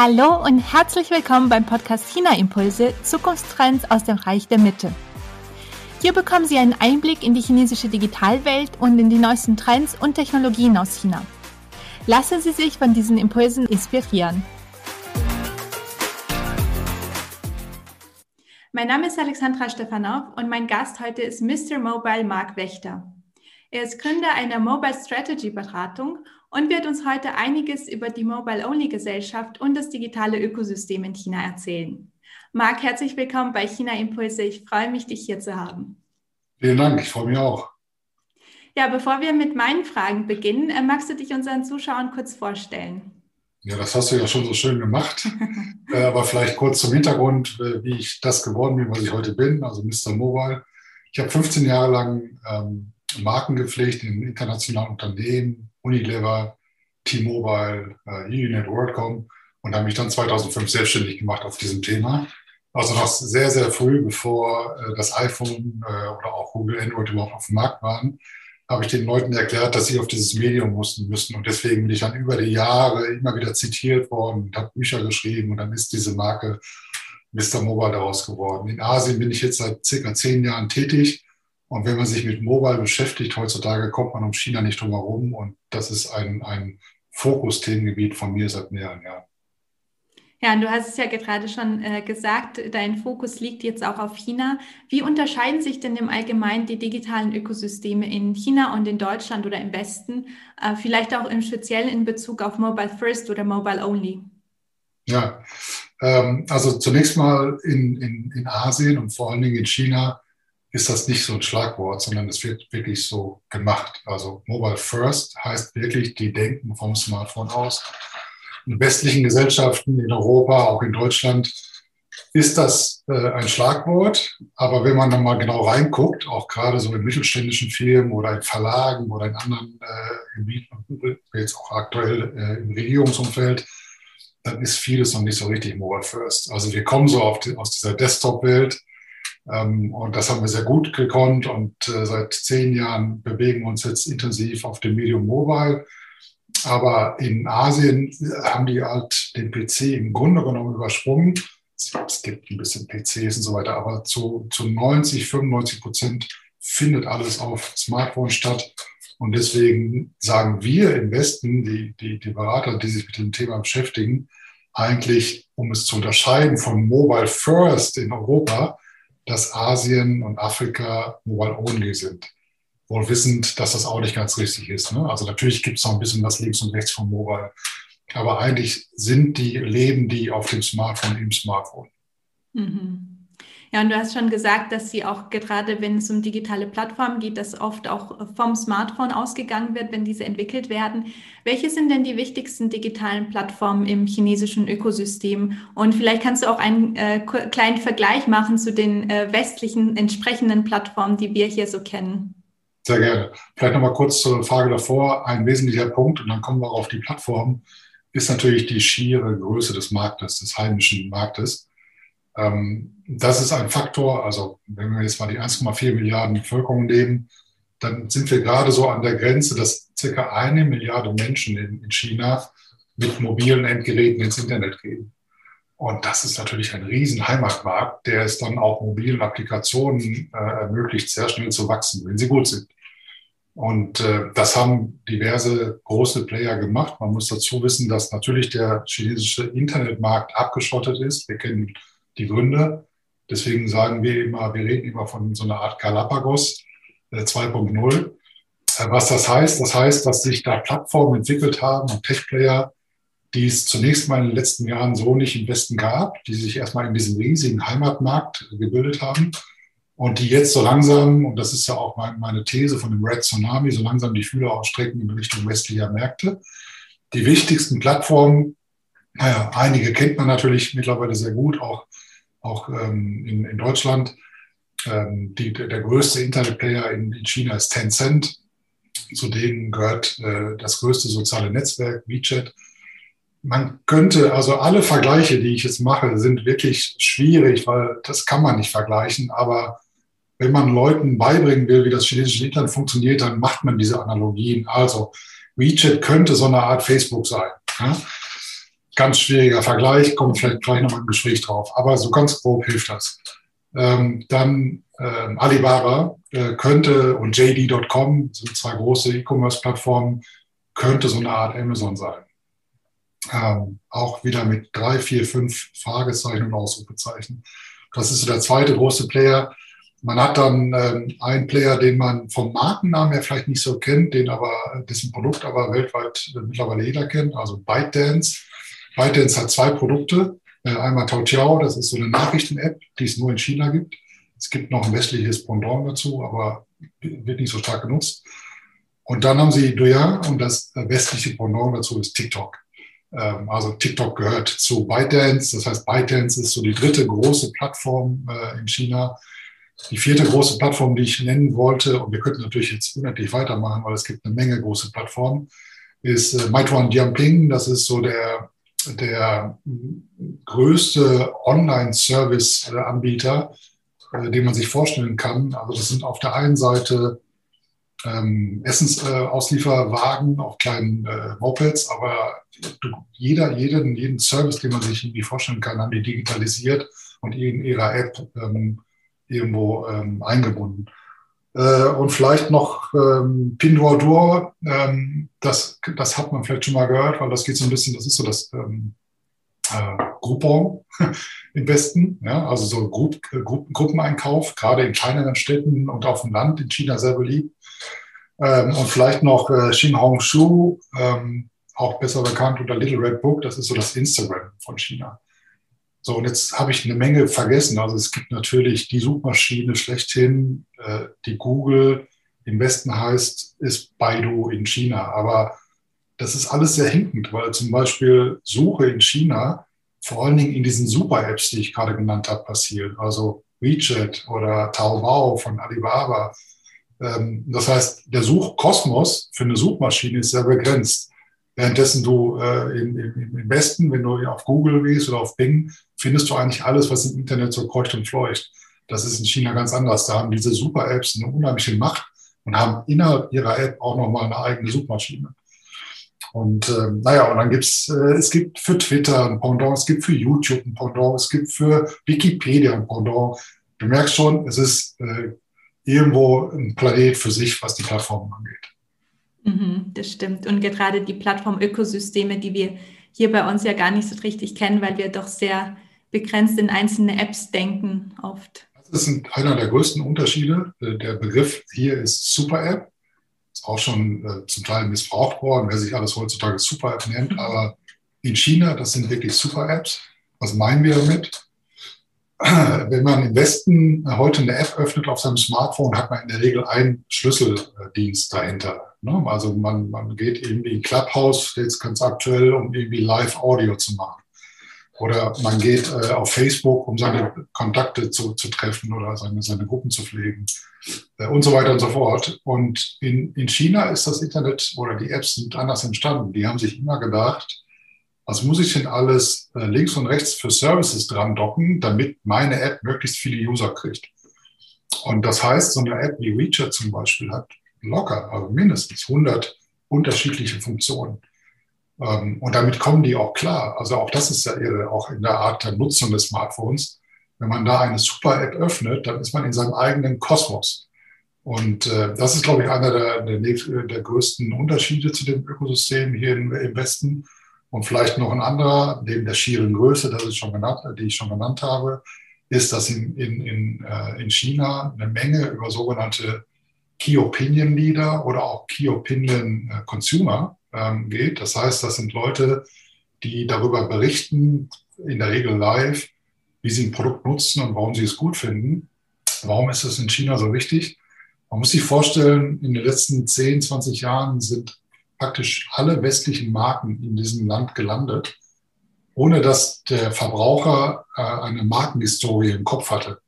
Hallo und herzlich willkommen beim Podcast China Impulse Zukunftstrends aus dem Reich der Mitte. Hier bekommen Sie einen Einblick in die chinesische Digitalwelt und in die neuesten Trends und Technologien aus China. Lassen Sie sich von diesen Impulsen inspirieren. Mein Name ist Alexandra Stefanov und mein Gast heute ist Mr. Mobile Mark Wächter. Er ist Gründer einer Mobile Strategy Beratung und wird uns heute einiges über die Mobile-Only-Gesellschaft und das digitale Ökosystem in China erzählen. Marc, herzlich willkommen bei China Impulse. Ich freue mich, dich hier zu haben. Vielen Dank, ich freue mich auch. Ja, bevor wir mit meinen Fragen beginnen, äh, magst du dich unseren Zuschauern kurz vorstellen? Ja, das hast du ja schon so schön gemacht. Äh, aber vielleicht kurz zum Hintergrund, äh, wie ich das geworden bin, was ich heute bin, also Mr. Mobile. Ich habe 15 Jahre lang ähm, Marken gepflegt in internationalen Unternehmen, Unilever, T-Mobile, äh, Uninet, WorldCom und habe mich dann 2005 selbstständig gemacht auf diesem Thema. Also noch sehr, sehr früh, bevor äh, das iPhone äh, oder auch Google Android überhaupt auf dem Markt waren, habe ich den Leuten erklärt, dass sie auf dieses Medium mussten müssen. Und deswegen bin ich dann über die Jahre immer wieder zitiert worden und habe Bücher geschrieben und dann ist diese Marke Mr. Mobile daraus geworden. In Asien bin ich jetzt seit circa zehn Jahren tätig und wenn man sich mit Mobile beschäftigt, heutzutage kommt man um China nicht drum herum. Und das ist ein, ein Fokus-Themengebiet von mir seit mehreren Jahren. Ja, und du hast es ja gerade schon äh, gesagt, dein Fokus liegt jetzt auch auf China. Wie unterscheiden sich denn im Allgemeinen die digitalen Ökosysteme in China und in Deutschland oder im Westen? Äh, vielleicht auch im Speziellen in Bezug auf Mobile First oder Mobile Only? Ja, ähm, also zunächst mal in, in, in Asien und vor allen Dingen in China ist das nicht so ein Schlagwort, sondern es wird wirklich so gemacht. Also Mobile First heißt wirklich, die denken vom Smartphone aus. In westlichen Gesellschaften, in Europa, auch in Deutschland, ist das äh, ein Schlagwort. Aber wenn man dann mal genau reinguckt, auch gerade so in mittelständischen Firmen oder in Verlagen oder in anderen äh, Gebieten, jetzt auch aktuell äh, im Regierungsumfeld, dann ist vieles noch nicht so richtig Mobile First. Also wir kommen so die, aus dieser Desktop-Welt und das haben wir sehr gut gekonnt und äh, seit zehn Jahren bewegen wir uns jetzt intensiv auf dem Medium Mobile. Aber in Asien haben die halt den PC im Grunde genommen übersprungen. Es gibt ein bisschen PCs und so weiter, aber zu, zu 90, 95 Prozent findet alles auf Smartphone statt. Und deswegen sagen wir im Westen, die, die, die Berater, die sich mit dem Thema beschäftigen, eigentlich, um es zu unterscheiden von Mobile First in Europa, dass Asien und Afrika mobile-only sind. Wohl wissend, dass das auch nicht ganz richtig ist. Ne? Also natürlich gibt es noch ein bisschen was links und rechts vom Mobile. Aber eigentlich sind die, leben die auf dem Smartphone im Smartphone. Mhm. Ja, und du hast schon gesagt, dass sie auch gerade, wenn es um digitale Plattformen geht, dass oft auch vom Smartphone ausgegangen wird, wenn diese entwickelt werden. Welche sind denn die wichtigsten digitalen Plattformen im chinesischen Ökosystem? Und vielleicht kannst du auch einen äh, kleinen Vergleich machen zu den äh, westlichen entsprechenden Plattformen, die wir hier so kennen. Sehr gerne. Vielleicht nochmal kurz zur Frage davor. Ein wesentlicher Punkt, und dann kommen wir auch auf die Plattform, ist natürlich die schiere Größe des Marktes, des heimischen Marktes. Ähm, das ist ein Faktor. Also wenn wir jetzt mal die 1,4 Milliarden Bevölkerung nehmen, dann sind wir gerade so an der Grenze, dass circa eine Milliarde Menschen in, China mit mobilen Endgeräten ins Internet gehen. Und das ist natürlich ein riesen Heimatmarkt, der es dann auch mobilen Applikationen äh, ermöglicht, sehr schnell zu wachsen, wenn sie gut sind. Und äh, das haben diverse große Player gemacht. Man muss dazu wissen, dass natürlich der chinesische Internetmarkt abgeschottet ist. Wir kennen die Gründe. Deswegen sagen wir immer, wir reden immer von so einer Art Galapagos 2.0. Äh, äh, was das heißt? Das heißt, dass sich da Plattformen entwickelt haben und Tech-Player, die es zunächst mal in den letzten Jahren so nicht im Westen gab, die sich erstmal in diesem riesigen Heimatmarkt gebildet haben und die jetzt so langsam, und das ist ja auch meine These von dem Red Tsunami, so langsam die Fühler ausstrecken in Richtung westlicher Märkte. Die wichtigsten Plattformen, naja, einige kennt man natürlich mittlerweile sehr gut, auch auch ähm, in, in, Deutschland. Ähm, die, der größte Internetplayer in, in, China ist Tencent. Zu denen gehört äh, das größte soziale Netzwerk, WeChat. Man könnte, also alle Vergleiche, die ich jetzt mache, sind wirklich schwierig, weil das kann man nicht vergleichen. Aber wenn man Leuten beibringen will, wie das chinesische Internet funktioniert, dann macht man diese Analogien. Also WeChat könnte so eine Art Facebook sein. Ja? Ganz schwieriger Vergleich, kommt vielleicht gleich nochmal im Gespräch drauf. Aber so ganz grob hilft das. Ähm, dann ähm, Alibaba äh, könnte und JD.com sind zwei große E-Commerce-Plattformen, könnte so eine Art Amazon sein. Ähm, auch wieder mit drei, vier, fünf Fragezeichen und Ausrufezeichen. Das ist so der zweite große Player. Man hat dann ähm, einen Player, den man vom Markennamen her vielleicht nicht so kennt, den aber, dessen Produkt aber weltweit äh, mittlerweile jeder kennt, also ByteDance. ByteDance hat zwei Produkte. Äh, einmal Taotiao, das ist so eine Nachrichten-App, die es nur in China gibt. Es gibt noch ein westliches Pendant dazu, aber wird nicht so stark genutzt. Und dann haben sie Douyin und das westliche Pendant dazu ist TikTok. Ähm, also TikTok gehört zu ByteDance. Das heißt, ByteDance ist so die dritte große Plattform äh, in China. Die vierte große Plattform, die ich nennen wollte, und wir könnten natürlich jetzt unendlich weitermachen, weil es gibt eine Menge große Plattformen, ist äh, Meituan Dianping. Das ist so der, der größte Online-Service-Anbieter, äh, den man sich vorstellen kann. Also das sind auf der einen Seite ähm, Essensauslieferwagen auf kleinen äh, Mopeds, aber jeder, jeden, jeden Service, den man sich irgendwie vorstellen kann, haben die digitalisiert und in ihrer App ähm, irgendwo ähm, eingebunden. Äh, und vielleicht noch ähm, Pinduoduo, ähm, das, das hat man vielleicht schon mal gehört, weil das geht so ein bisschen, das ist so das ähm, äh, Groupon im Westen, ja, also so Grupp, Gruppen, Gruppeneinkauf, gerade in kleineren Städten und auf dem Land in China sehr beliebt. Ähm, und vielleicht noch äh, Xinhongshu, ähm, auch besser bekannt unter Little Red Book, das ist so das Instagram von China. So, und jetzt habe ich eine Menge vergessen. Also es gibt natürlich die Suchmaschine schlechthin, äh, die Google im Westen heißt, ist Baidu in China. Aber das ist alles sehr hinkend, weil zum Beispiel Suche in China vor allen Dingen in diesen Super-Apps, die ich gerade genannt habe, passiert. Also WeChat oder Taobao von Alibaba. Ähm, das heißt, der Suchkosmos für eine Suchmaschine ist sehr begrenzt. Währenddessen du äh, im, im, Westen, wenn du auf Google gehst oder auf Bing, findest du eigentlich alles, was im Internet so kreucht und fleucht. Das ist in China ganz anders. Da haben diese Super-Apps eine unheimliche Macht und haben innerhalb ihrer App auch nochmal eine eigene Suchmaschine. Und äh, naja, und dann gibt's, äh, es gibt für Twitter ein Pendant, es gibt für YouTube ein Pendant, es gibt für Wikipedia ein Pendant. Du merkst schon, es ist äh, irgendwo ein Planet für sich, was die Plattformen angeht. Mhm, das stimmt. Und gerade die Plattform-Ökosysteme, die wir hier bei uns ja gar nicht so richtig kennen, weil wir doch sehr begrenzt in einzelne Apps denken oft. Das ist einer der größten Unterschiede. Äh, der Begriff hier ist Super-App. Ist auch schon äh, zum Teil missbraucht worden, wer sich alles heutzutage Super-App nennt. Mhm. Aber in China, das sind wirklich Super-Apps. Was meinen wir damit? wenn man im Westen heute eine App öffnet auf seinem Smartphone, hat man in der Regel einen Schlüsseldienst dahinter. Ne? Also man, man geht irgendwie in Clubhouse, jetzt ganz aktuell, um irgendwie Live-Audio zu machen. Oder man geht äh, auf Facebook, um seine Kontakte zu, zu treffen oder seine, seine Gruppen zu pflegen äh, und so weiter und so fort. Und in, in China ist das Internet oder die Apps sind anders entstanden. Die haben sich immer gedacht, was muss ich denn alles äh, links und rechts für Services dran docken, damit meine App möglichst viele User kriegt. Und das heißt, so eine App wie WeChat zum Beispiel hat locker, also mindestens 100 unterschiedliche Funktionen. Ähm, und damit kommen die auch klar. Also auch das ist ja irre, auch in der Art der Nutzung des Smartphones. Wenn man da eine Super-App öffnet, dann ist man in seinem eigenen Kosmos. Und äh, das ist, glaube ich, einer der, der, der, größten Unterschiede zu dem Ökosystem hier im, im Westen. Und vielleicht noch ein anderer, neben der schieren Größe, das ich schon genannt, die ich schon genannt habe, ist, dass in, in, in, äh, in China eine Menge über sogenannte Key Opinion Leader oder auch Key Opinion äh, Consumer ähm, geht. Das heißt, das sind Leute, die darüber berichten, in der Regel live, wie sie ein Produkt nutzen und warum sie es gut finden. Warum ist es in China so wichtig? Man muss sich vorstellen, in den letzten 10, 20 Jahren sind praktisch alle westlichen Marken in diesem Land gelandet, ohne dass der Verbraucher äh, eine Markenhistorie im Kopf hatte.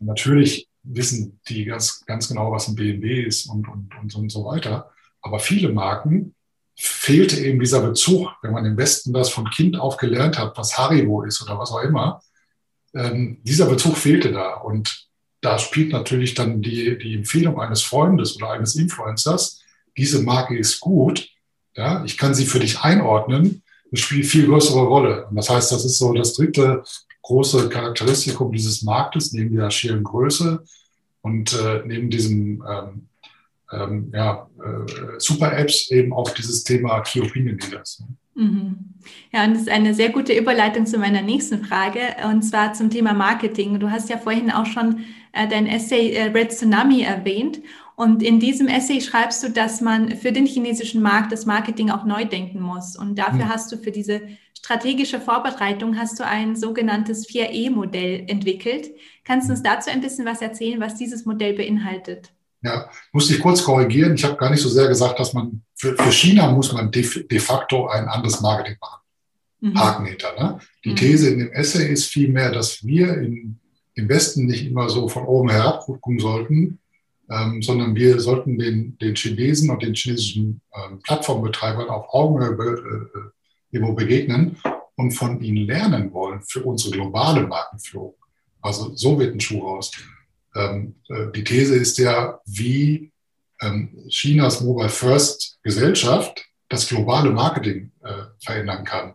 Und natürlich wissen die ganz, ganz genau, was ein BMW ist und, und, und, und so weiter. Aber viele Marken fehlte eben dieser Bezug, wenn man im Westen das von Kind auf gelernt hat, was Haribo ist oder was auch immer. Ähm, dieser Bezug fehlte da. Und da spielt natürlich dann die, die Empfehlung eines Freundes oder eines Influencers diese Marke ist gut, ja, ich kann sie für dich einordnen, spielt viel größere Rolle. Und das heißt, das ist so das dritte große Charakteristikum dieses Marktes, neben der schieren Größe und äh, neben diesem ähm, ähm, ja, äh, Super-Apps eben auch dieses Thema Key Opinion Leaders. Mhm. Ja, und das ist eine sehr gute Überleitung zu meiner nächsten Frage, und zwar zum Thema Marketing. Du hast ja vorhin auch schon äh, dein Essay äh, Red Tsunami erwähnt. Und in diesem Essay schreibst du, dass man für den chinesischen Markt das Marketing auch neu denken muss. Und dafür mhm. hast du für diese strategische Vorbereitung hast du ein sogenanntes 4E-Modell entwickelt. Kannst du uns dazu ein bisschen was erzählen, was dieses Modell beinhaltet? Ja, muss ich kurz korrigieren. Ich habe gar nicht so sehr gesagt, dass man für, für China muss man de, de, facto ein anderes Marketing machen. Mhm. Haken hinter. Ne? Die mhm. These in dem Essay ist vielmehr, dass wir in, im Westen nicht immer so von oben herab gucken sollten, ähm, sondern wir sollten den, den Chinesen und den chinesischen ähm, Plattformbetreibern auf Augenhöhe be, äh, äh begegnen und von ihnen lernen wollen für unsere globale Markenführung. Also so wird ein Schuh raus. Ähm, äh, die These ist ja, wie ähm, Chinas Mobile First Gesellschaft das globale Marketing äh, verändern kann.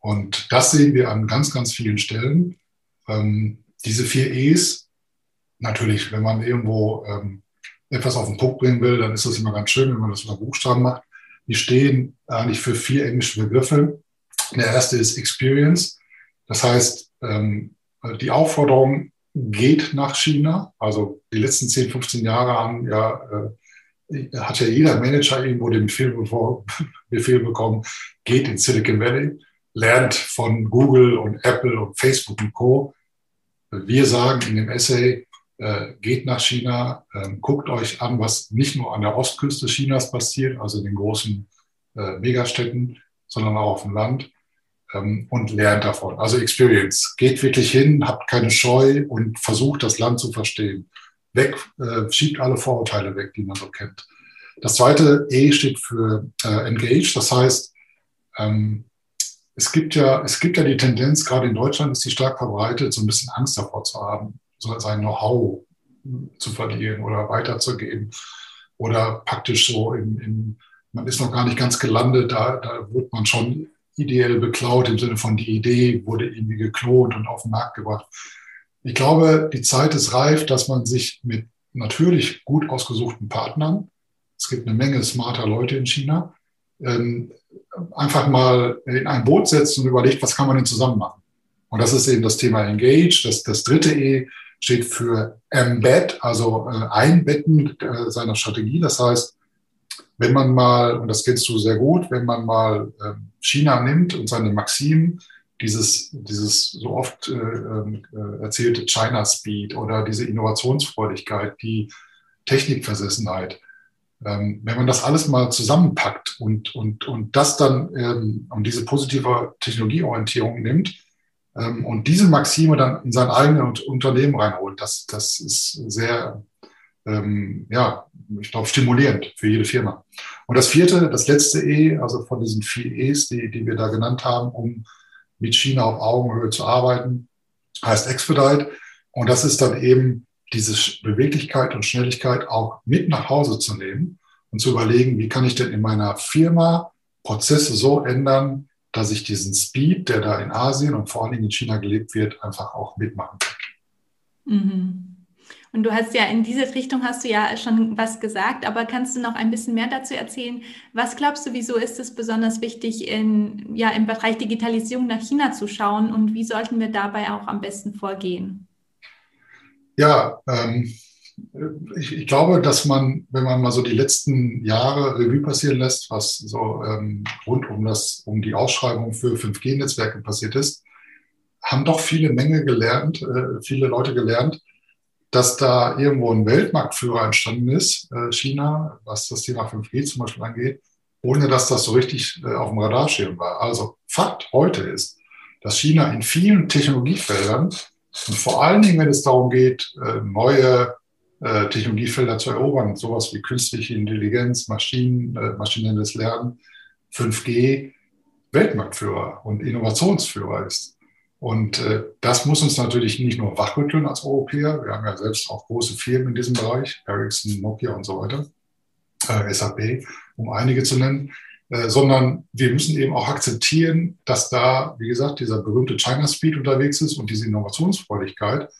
Und das sehen wir an ganz, ganz vielen Stellen. Ähm, diese vier E's, natürlich, wenn man irgendwo etwas auf den Punkt bringen will, dann ist das immer ganz schön, wenn man das über Buchstaben macht. Die stehen eigentlich für vier englische Begriffe. Der erste ist Experience. Das heißt, die Aufforderung, geht nach China. Also die letzten 10, 15 Jahre haben ja, äh, hat ja jeder Manager irgendwo den Befehl, bevor, Befehl bekommen, geht in Silicon Valley, lernt von Google und Apple und Facebook und Co. Wir sagen in dem Essay, äh, geht nach China, äh, guckt euch an, was nicht nur an der Ostküste Chinas passiert, also in den großen äh, Megastädten, sondern auch auf dem Land ähm, und lernt davon. Also Experience. Geht wirklich hin, habt keine Scheu und versucht das Land zu verstehen. Weg, äh, schiebt alle Vorurteile weg, die man so kennt. Das zweite E steht für äh, Engage. Das heißt, ähm, es gibt ja, es gibt ja die Tendenz, gerade in Deutschland ist sie stark verbreitet, so ein bisschen Angst davor zu haben, so sein Know-how zu verlieren oder weiterzugeben. Oder praktisch so im, im, man ist noch gar nicht ganz gelandet, da, da wird man schon ideell beklaut, im Sinne von die Idee wurde irgendwie geklont und auf den Markt gebracht. Ich glaube, die Zeit ist reif, dass man sich mit natürlich gut ausgesuchten Partnern, es gibt eine Menge smarter Leute in China, ähm, einfach mal in ein Boot setzt und überlegt, was kann man denn zusammen machen. Und das ist eben das Thema Engage. Das, das dritte E steht für Embed, also äh, Einbetten äh, seiner Strategie. Das heißt, wenn man mal, und das kennst du sehr gut, wenn man mal ähm, China nimmt und seine Maximen, dieses, dieses so oft äh, äh, erzählte China Speed oder diese Innovationsfreudigkeit, die Technikversessenheit, ähm, wenn man das alles mal zusammenpackt und, und, und das dann ähm, um diese positive Technologieorientierung nimmt ähm, und diese Maxime dann in sein eigenes Unternehmen reinholt, das, das ist sehr ähm, ja, ich glaube, stimulierend für jede Firma. Und das vierte, das letzte E, also von diesen vier E's, die, die wir da genannt haben, um mit China auf Augenhöhe zu arbeiten, heißt Expedite. Und das ist dann eben diese Beweglichkeit und Schnelligkeit auch mit nach Hause zu nehmen und zu überlegen, wie kann ich denn in meiner Firma Prozesse so ändern, dass ich diesen Speed, der da in Asien und vor allen Dingen in China gelebt wird, einfach auch mitmachen kann. Mhm. Und du hast ja in diese Richtung hast du ja schon was gesagt, aber kannst du noch ein bisschen mehr dazu erzählen? Was glaubst du, wieso ist es besonders wichtig, in, ja, im Bereich Digitalisierung nach China zu schauen und wie sollten wir dabei auch am besten vorgehen? Ja, ähm, ich, ich, glaube, dass man, wenn man mal so die letzten Jahre Revue passieren lässt, was so ähm, rund um, das, um die Ausschreibung für 5G-Netzwerke passiert ist, haben doch viele Menge gelernt, äh, viele Leute gelernt, dass da irgendwo ein Weltmarktführer entstanden ist, äh, China, was das Thema 5G zum Beispiel angeht, ohne dass das so richtig äh, auf dem Radarschirm war. Also Fakt heute ist, dass China in vielen Technologiefeldern und vor allen Dingen, wenn es darum geht, äh, neue Technologiefelder zu erobern, sowas wie künstliche Intelligenz, Maschinen, maschinelles Lernen, 5G, Weltmarktführer und Innovationsführer ist. Und äh, das muss uns natürlich nicht nur wachrütteln als Europäer. Wir haben ja selbst auch große Firmen in diesem Bereich, Ericsson, Nokia und so weiter, äh, SAP, um einige zu nennen. äh, sondern wir müssen eben auch akzeptieren, dass da, wie gesagt, dieser berühmte China Speed unterwegs ist und diese Innovationsfreudigkeit.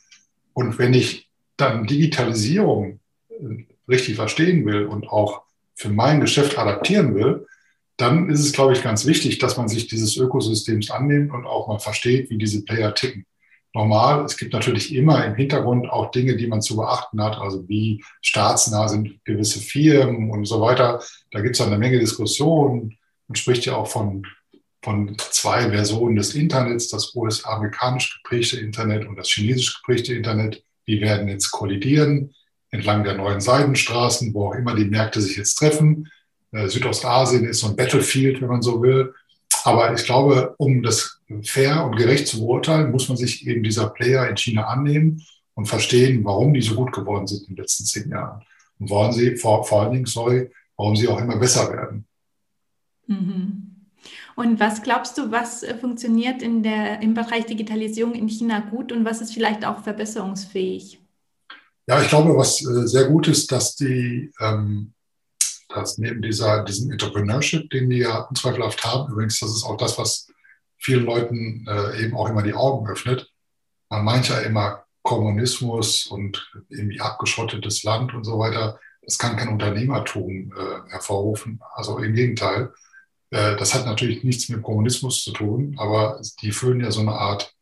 Und wenn ich dann Digitalisierung äh, richtig verstehen will und auch für mein Geschäft adaptieren will, dann ist es, glaube ich, ganz wichtig, dass man sich dieses Ökosystems annimmt und auch mal versteht, wie diese Player ticken. Normal, es gibt natürlich immer im Hintergrund auch Dinge, die man zu beachten hat, also wie staatsnah sind gewisse Firmen und so weiter. Da gibt es eine Menge Diskussionen. Man spricht ja auch von, von zwei Versionen des Internets, das US-amerikanisch geprägte Internet und das chinesisch geprägte Internet. Die werden jetzt kollidieren entlang der neuen Seidenstraßen, wo auch immer die Märkte sich jetzt treffen. Äh, Südostasien ist so ein Battlefield, wenn man so will. Aber ich glaube, um das fair und gerecht zu beurteilen, muss man sich eben dieser Player in China annehmen und verstehen, warum die so gut geworden sind in den letzten zehn Jahren. Und warum sie, vor, vor allen Dingen, sorry, warum sie auch immer besser werden. Mhm. Und was glaubst du, was äh, funktioniert in der, im Bereich Digitalisierung in China gut und was ist vielleicht auch verbesserungsfähig? Ja, ich glaube, was äh, sehr gut ist, dass die, ähm, dass neben dieser, diesem Entrepreneurship, den die ja unzweifelhaft haben, übrigens, das ist auch das, was vielen Leuten äh, eben auch immer die Augen öffnet. Man meint ja immer Kommunismus und irgendwie abgeschottetes Land und so weiter. Das kann kein Unternehmertum äh, hervorrufen. Also im Gegenteil. Äh, das hat natürlich nichts mit Kommunismus zu tun, aber die füllen ja so eine Art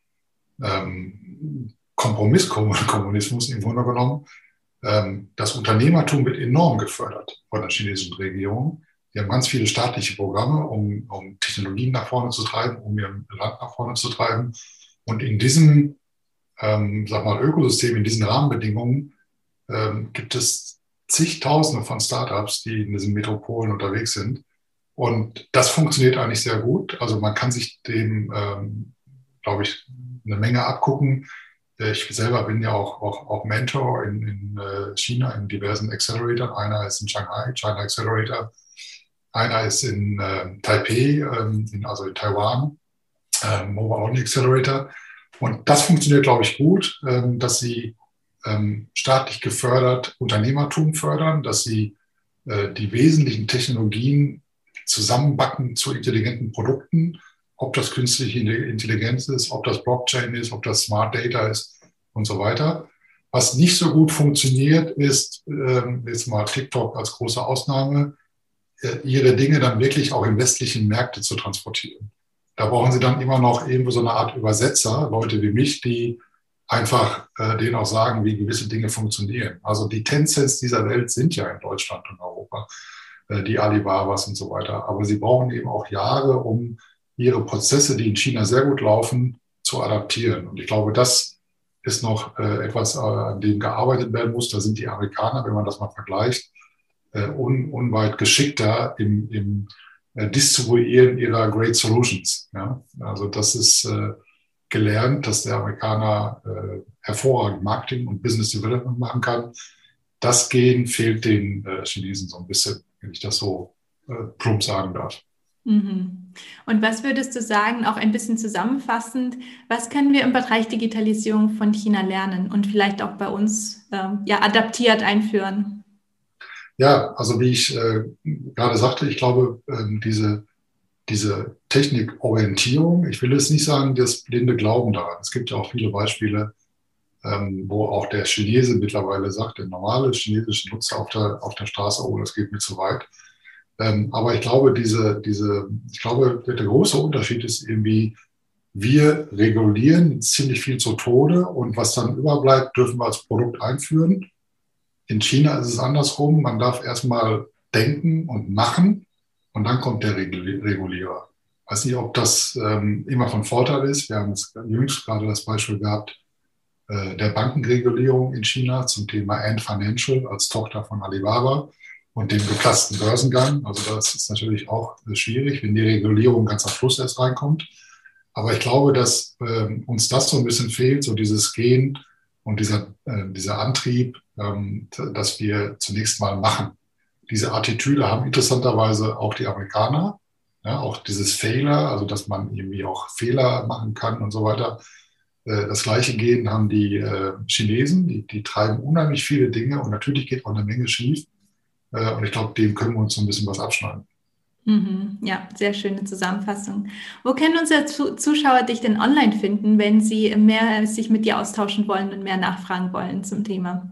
ähm, Kompromisskommunismus im Grunde genommen. Ähm, das Unternehmertum wird enorm gefördert von der chinesischen Regierung. Die haben ganz viele staatliche Programme, um, um Technologien nach vorne zu treiben, um ihr Land nach vorne zu treiben. Und in diesem, ähm, sag mal, Ökosystem, in diesen Rahmenbedingungen ähm, gibt es zigtausende von Startups, die in diesen Metropolen unterwegs sind. Und das funktioniert eigentlich sehr gut. Also man kann sich dem, ähm, glaube ich, eine Menge abgucken. Ich selber bin ja auch, auch, auch Mentor in, in äh, China in diversen Acceleratoren. Einer ist in Shanghai, China Accelerator. Einer ist in äh, Taipei, ähm, in, also in Taiwan, äh, Mobile Only Accelerator. Und das funktioniert, glaube ich, gut, ähm, dass sie ähm, staatlich gefördert Unternehmertum fördern, dass sie äh, die wesentlichen Technologien zusammenbacken zu intelligenten Produkten ob das künstliche Intelligenz ist, ob das Blockchain ist, ob das Smart Data ist und so weiter. Was nicht so gut funktioniert, ist, ähm, jetzt mal TikTok als große Ausnahme, äh, ihre Dinge dann wirklich auch in westlichen Märkte zu transportieren. Da brauchen sie dann immer noch irgendwo so eine Art Übersetzer, Leute wie mich, die einfach äh, denen auch sagen, wie gewisse Dinge funktionieren. Also die Tencents dieser Welt sind ja in Deutschland und Europa, äh, die Alibabas und so weiter. Aber sie brauchen eben auch Jahre, um ihre Prozesse, die in China sehr gut laufen, zu adaptieren. Und ich glaube, das ist noch äh, etwas, äh, an dem gearbeitet werden muss. Da sind die Amerikaner, wenn man das mal vergleicht, äh, un, unweit geschickter im, im äh, Distribuieren ihrer Great Solutions. Ja? Also das ist äh, gelernt, dass der Amerikaner äh, hervorragend Marketing und Business Development machen kann. Das Gehen fehlt den äh, Chinesen so ein bisschen, wenn ich das so äh, plump sagen darf. Mhm. Und was würdest du sagen, auch ein bisschen zusammenfassend, was können wir im Bereich Digitalisierung von China lernen und vielleicht auch bei uns ähm, ja, adaptiert einführen? Ja, also wie ich äh, gerade sagte, ich glaube, ähm, diese, diese Technikorientierung, ich will jetzt nicht sagen, das blinde Glauben daran. Es gibt ja auch viele Beispiele, ähm, wo auch der Chinese mittlerweile sagt, der normale chinesische Nutzer auf der, auf der Straße, oh, das geht mir zu weit aber ich glaube, diese, diese, ich glaube, der große Unterschied ist irgendwie, wir regulieren ziemlich viel zu Tode und was dann überbleibt, dürfen wir als Produkt einführen. In China ist es andersrum. Man darf erstmal denken und machen und dann kommt der Regulierer. Ich weiß nicht, ob das ähm, immer von Vorteil ist. Wir haben jüngst gerade das Beispiel gehabt äh, der Bankenregulierung in China zum Thema Ant Financial als Tochter von Alibaba und dem geplatzten Börsengang. Also das ist natürlich auch schwierig, wenn die Regulierung ganz am Schluss erst reinkommt. Aber ich glaube, dass äh, uns das so ein bisschen fehlt, so dieses Gehen und dieser, äh, dieser Antrieb, ähm, dass wir zunächst mal machen. Diese Attitüde haben interessanterweise auch die Amerikaner, ja, auch dieses Fehler, also dass man irgendwie auch Fehler machen kann und so weiter. Äh, das gleiche Gehen haben die äh, Chinesen, die, die treiben unheimlich viele Dinge und natürlich geht auch eine Menge schief. Äh, und ich glaube, dem können wir uns so ein bisschen was abschneiden. Mhm. Ja, sehr schöne Zusammenfassung. Wo können unsere Zuschauer dich denn online finden, wenn sie mehr sich mit dir austauschen wollen und mehr nachfragen wollen zum Thema?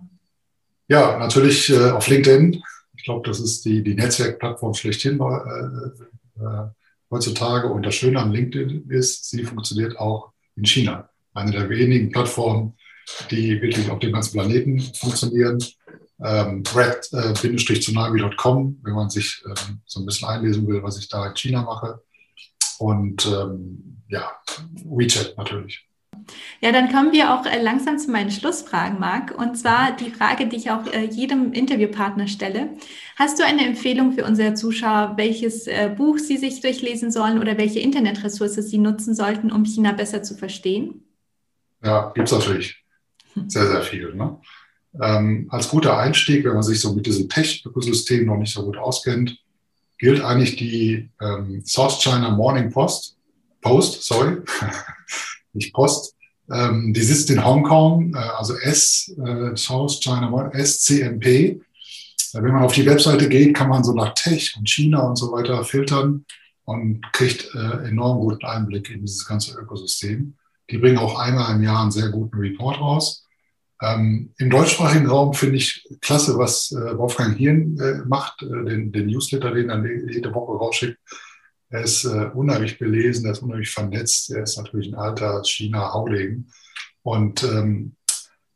Ja, natürlich äh, auf LinkedIn. Ich glaube, das ist die, die Netzwerkplattform schlechthin äh, äh, heutzutage. Und das Schöne an LinkedIn ist, sie funktioniert auch in China. Eine der wenigen Plattformen, die wirklich auf dem ganzen Planeten funktionieren ähm, red-tsunami.com, wenn man sich ähm, so ein bisschen einlesen will, was ich da in China mache. Und ähm, ja, WeChat natürlich. Ja, dann kommen wir auch äh, langsam zu meinen Schlussfragen, Marc. Und zwar die Frage, die ich auch äh, jedem Interviewpartner stelle. Hast du eine Empfehlung für unsere Zuschauer, welches äh, Buch sie sich durchlesen sollen oder welche Internetressource sie nutzen sollten, um China besser zu verstehen? Ja, gibt es natürlich sehr, sehr viel. Ne? Ähm, als guter Einstieg, wenn man sich so mit diesem Tech-Ökosystem noch nicht so gut auskennt, gilt eigentlich die ähm, South China Morning Post, Post, sorry, nicht Post. Ähm, die sitzt in Hongkong, äh, also S, äh, South China Morning, SCMP. Äh, wenn man auf die Webseite geht, kann man so nach Tech und China und so weiter filtern und kriegt äh, enorm guten Einblick in dieses ganze Ökosystem. Die bringen auch einmal im Jahr einen sehr guten Report raus. Ähm, Im deutschsprachigen Raum finde ich klasse, was äh, Wolfgang Hirn äh, macht, äh, den, den, Newsletter, den er jede Woche rausschickt. Er ist äh, unheimlich belesen, er ist unheimlich vernetzt, er ist natürlich ein alter China-Haulegen und ähm,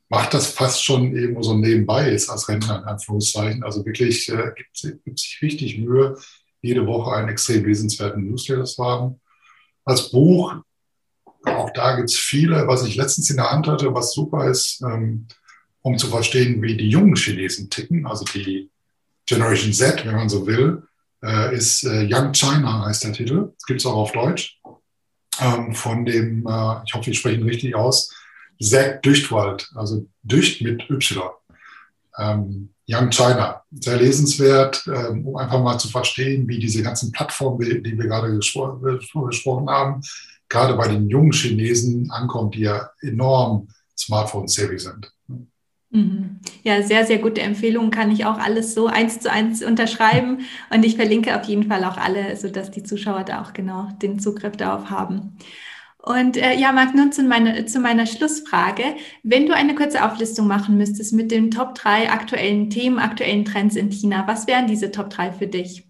macht das fast schon irgendwo so nebenbei jetzt als Rentner in Anführungszeichen. Also wirklich äh, gibt, gibt sich richtig Mühe, jede Woche einen extrem lesenswerten Newsletter zu haben. Als Buch auch da gibt es viele, was ich letztens in der Hand hatte, was super ist, ähm, um zu verstehen, wie die jungen Chinesen ticken, also die Generation Z, wenn man so will, äh, ist äh, Young China heißt der Titel. Gibt es auch auf Deutsch. Ähm, von dem, äh, ich hoffe, ich spreche ihn richtig aus, Zack Düchtwald, also Dücht mit Y. Ähm, Young China. Sehr lesenswert, ähm, um einfach mal zu verstehen, wie diese ganzen Plattformen, die wir gerade gespro gesprochen haben, gerade bei den jungen Chinesen ankommt, die ja enorm Smartphone-savvy sind. Mhm. Ja, sehr, sehr gute Empfehlungen. Kann ich auch alles so eins zu eins unterschreiben. Und ich verlinke auf jeden Fall auch alle, sodass die Zuschauer da auch genau den Zugriff darauf haben. Und äh, ja, Marc, nun zu meiner, zu meiner Schlussfrage. Wenn du eine kurze Auflistung machen müsstest mit den Top drei aktuellen Themen, aktuellen Trends in China, was wären diese Top drei für dich?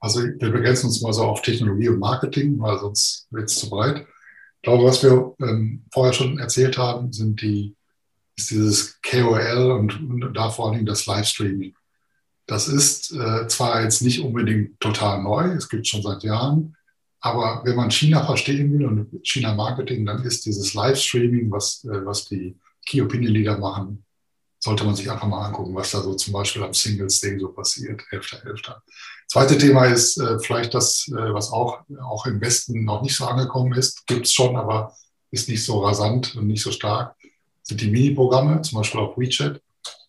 Also wir begrenzen uns mal so auf Technologie und Marketing, weil sonst wird es zu breit. Ich glaube, was wir ähm, vorher schon erzählt haben, sind die, ist dieses KOL und, und da vor allen Dingen das Livestreaming. Das ist äh, zwar jetzt nicht unbedingt total neu, es gibt schon seit Jahren, aber wenn man China verstehen will und China Marketing, dann ist dieses Livestreaming, was, äh, was die Key Opinion Leader machen, sollte man sich einfach mal angucken, was da so zum Beispiel am Singles Day so passiert, 11.11. Zweite Thema ist äh, vielleicht das, äh, was auch, auch im Westen noch nicht so angekommen ist, gibt es schon, aber ist nicht so rasant und nicht so stark, sind die Mini-Programme, zum Beispiel auf WeChat.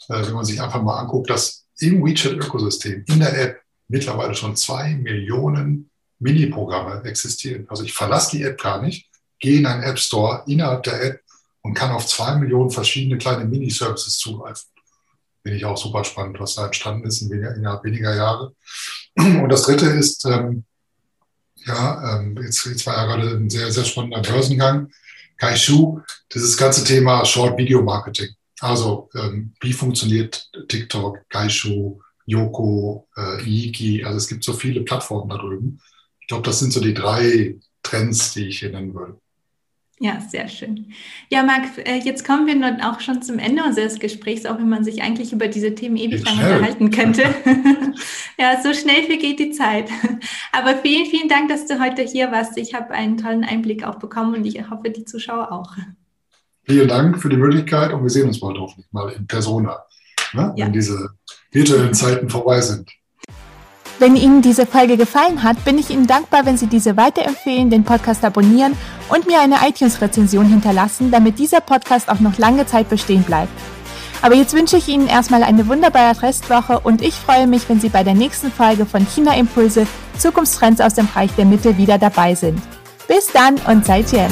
Äh, wenn man sich einfach mal anguckt, dass im WeChat-Ökosystem, in der App, mittlerweile schon zwei Millionen Mini-Programme existieren. Also ich verlasse die App gar nicht, gehe in einen App Store innerhalb der App und kann auf zwei Millionen verschiedene kleine Mini-Services zugreifen. Finde ich auch super spannend, was da entstanden ist in weniger, innerhalb weniger Jahre. Und das dritte ist, ähm, ja, ähm, jetzt, jetzt war ja gerade ein sehr, sehr spannender Börsengang. Kaishu, dieses ganze Thema Short Video Marketing. Also, ähm, wie funktioniert TikTok, Kaishu, Yoko, äh, Yiki? Also, es gibt so viele Plattformen da drüben. Ich glaube, das sind so die drei Trends, die ich hier nennen würde. Ja, sehr schön. Ja, Marc, äh, jetzt kommen wir nun auch schon zum Ende unseres Gesprächs, auch wenn man sich eigentlich über diese Themen ewig lang unterhalten könnte. ja, so schnell vergeht die Zeit. Aber vielen, vielen Dank, dass du heute hier warst. Ich habe einen tollen Einblick auch bekommen und ich hoffe, die Zuschauer auch. Vielen Dank für die Möglichkeit und wir sehen uns bald hoffentlich mal in Persona, ne? ja. wenn diese virtuellen Zeiten vorbei sind. Wenn Ihnen diese Folge gefallen hat, bin ich Ihnen dankbar, wenn Sie diese weiterempfehlen, den Podcast abonnieren und mir eine iTunes-Rezension hinterlassen, damit dieser Podcast auch noch lange Zeit bestehen bleibt. Aber jetzt wünsche ich Ihnen erstmal eine wunderbare Restwoche und ich freue mich, wenn Sie bei der nächsten Folge von China Impulse Zukunftstrends aus dem Bereich der Mitte wieder dabei sind. Bis dann und seid Jen.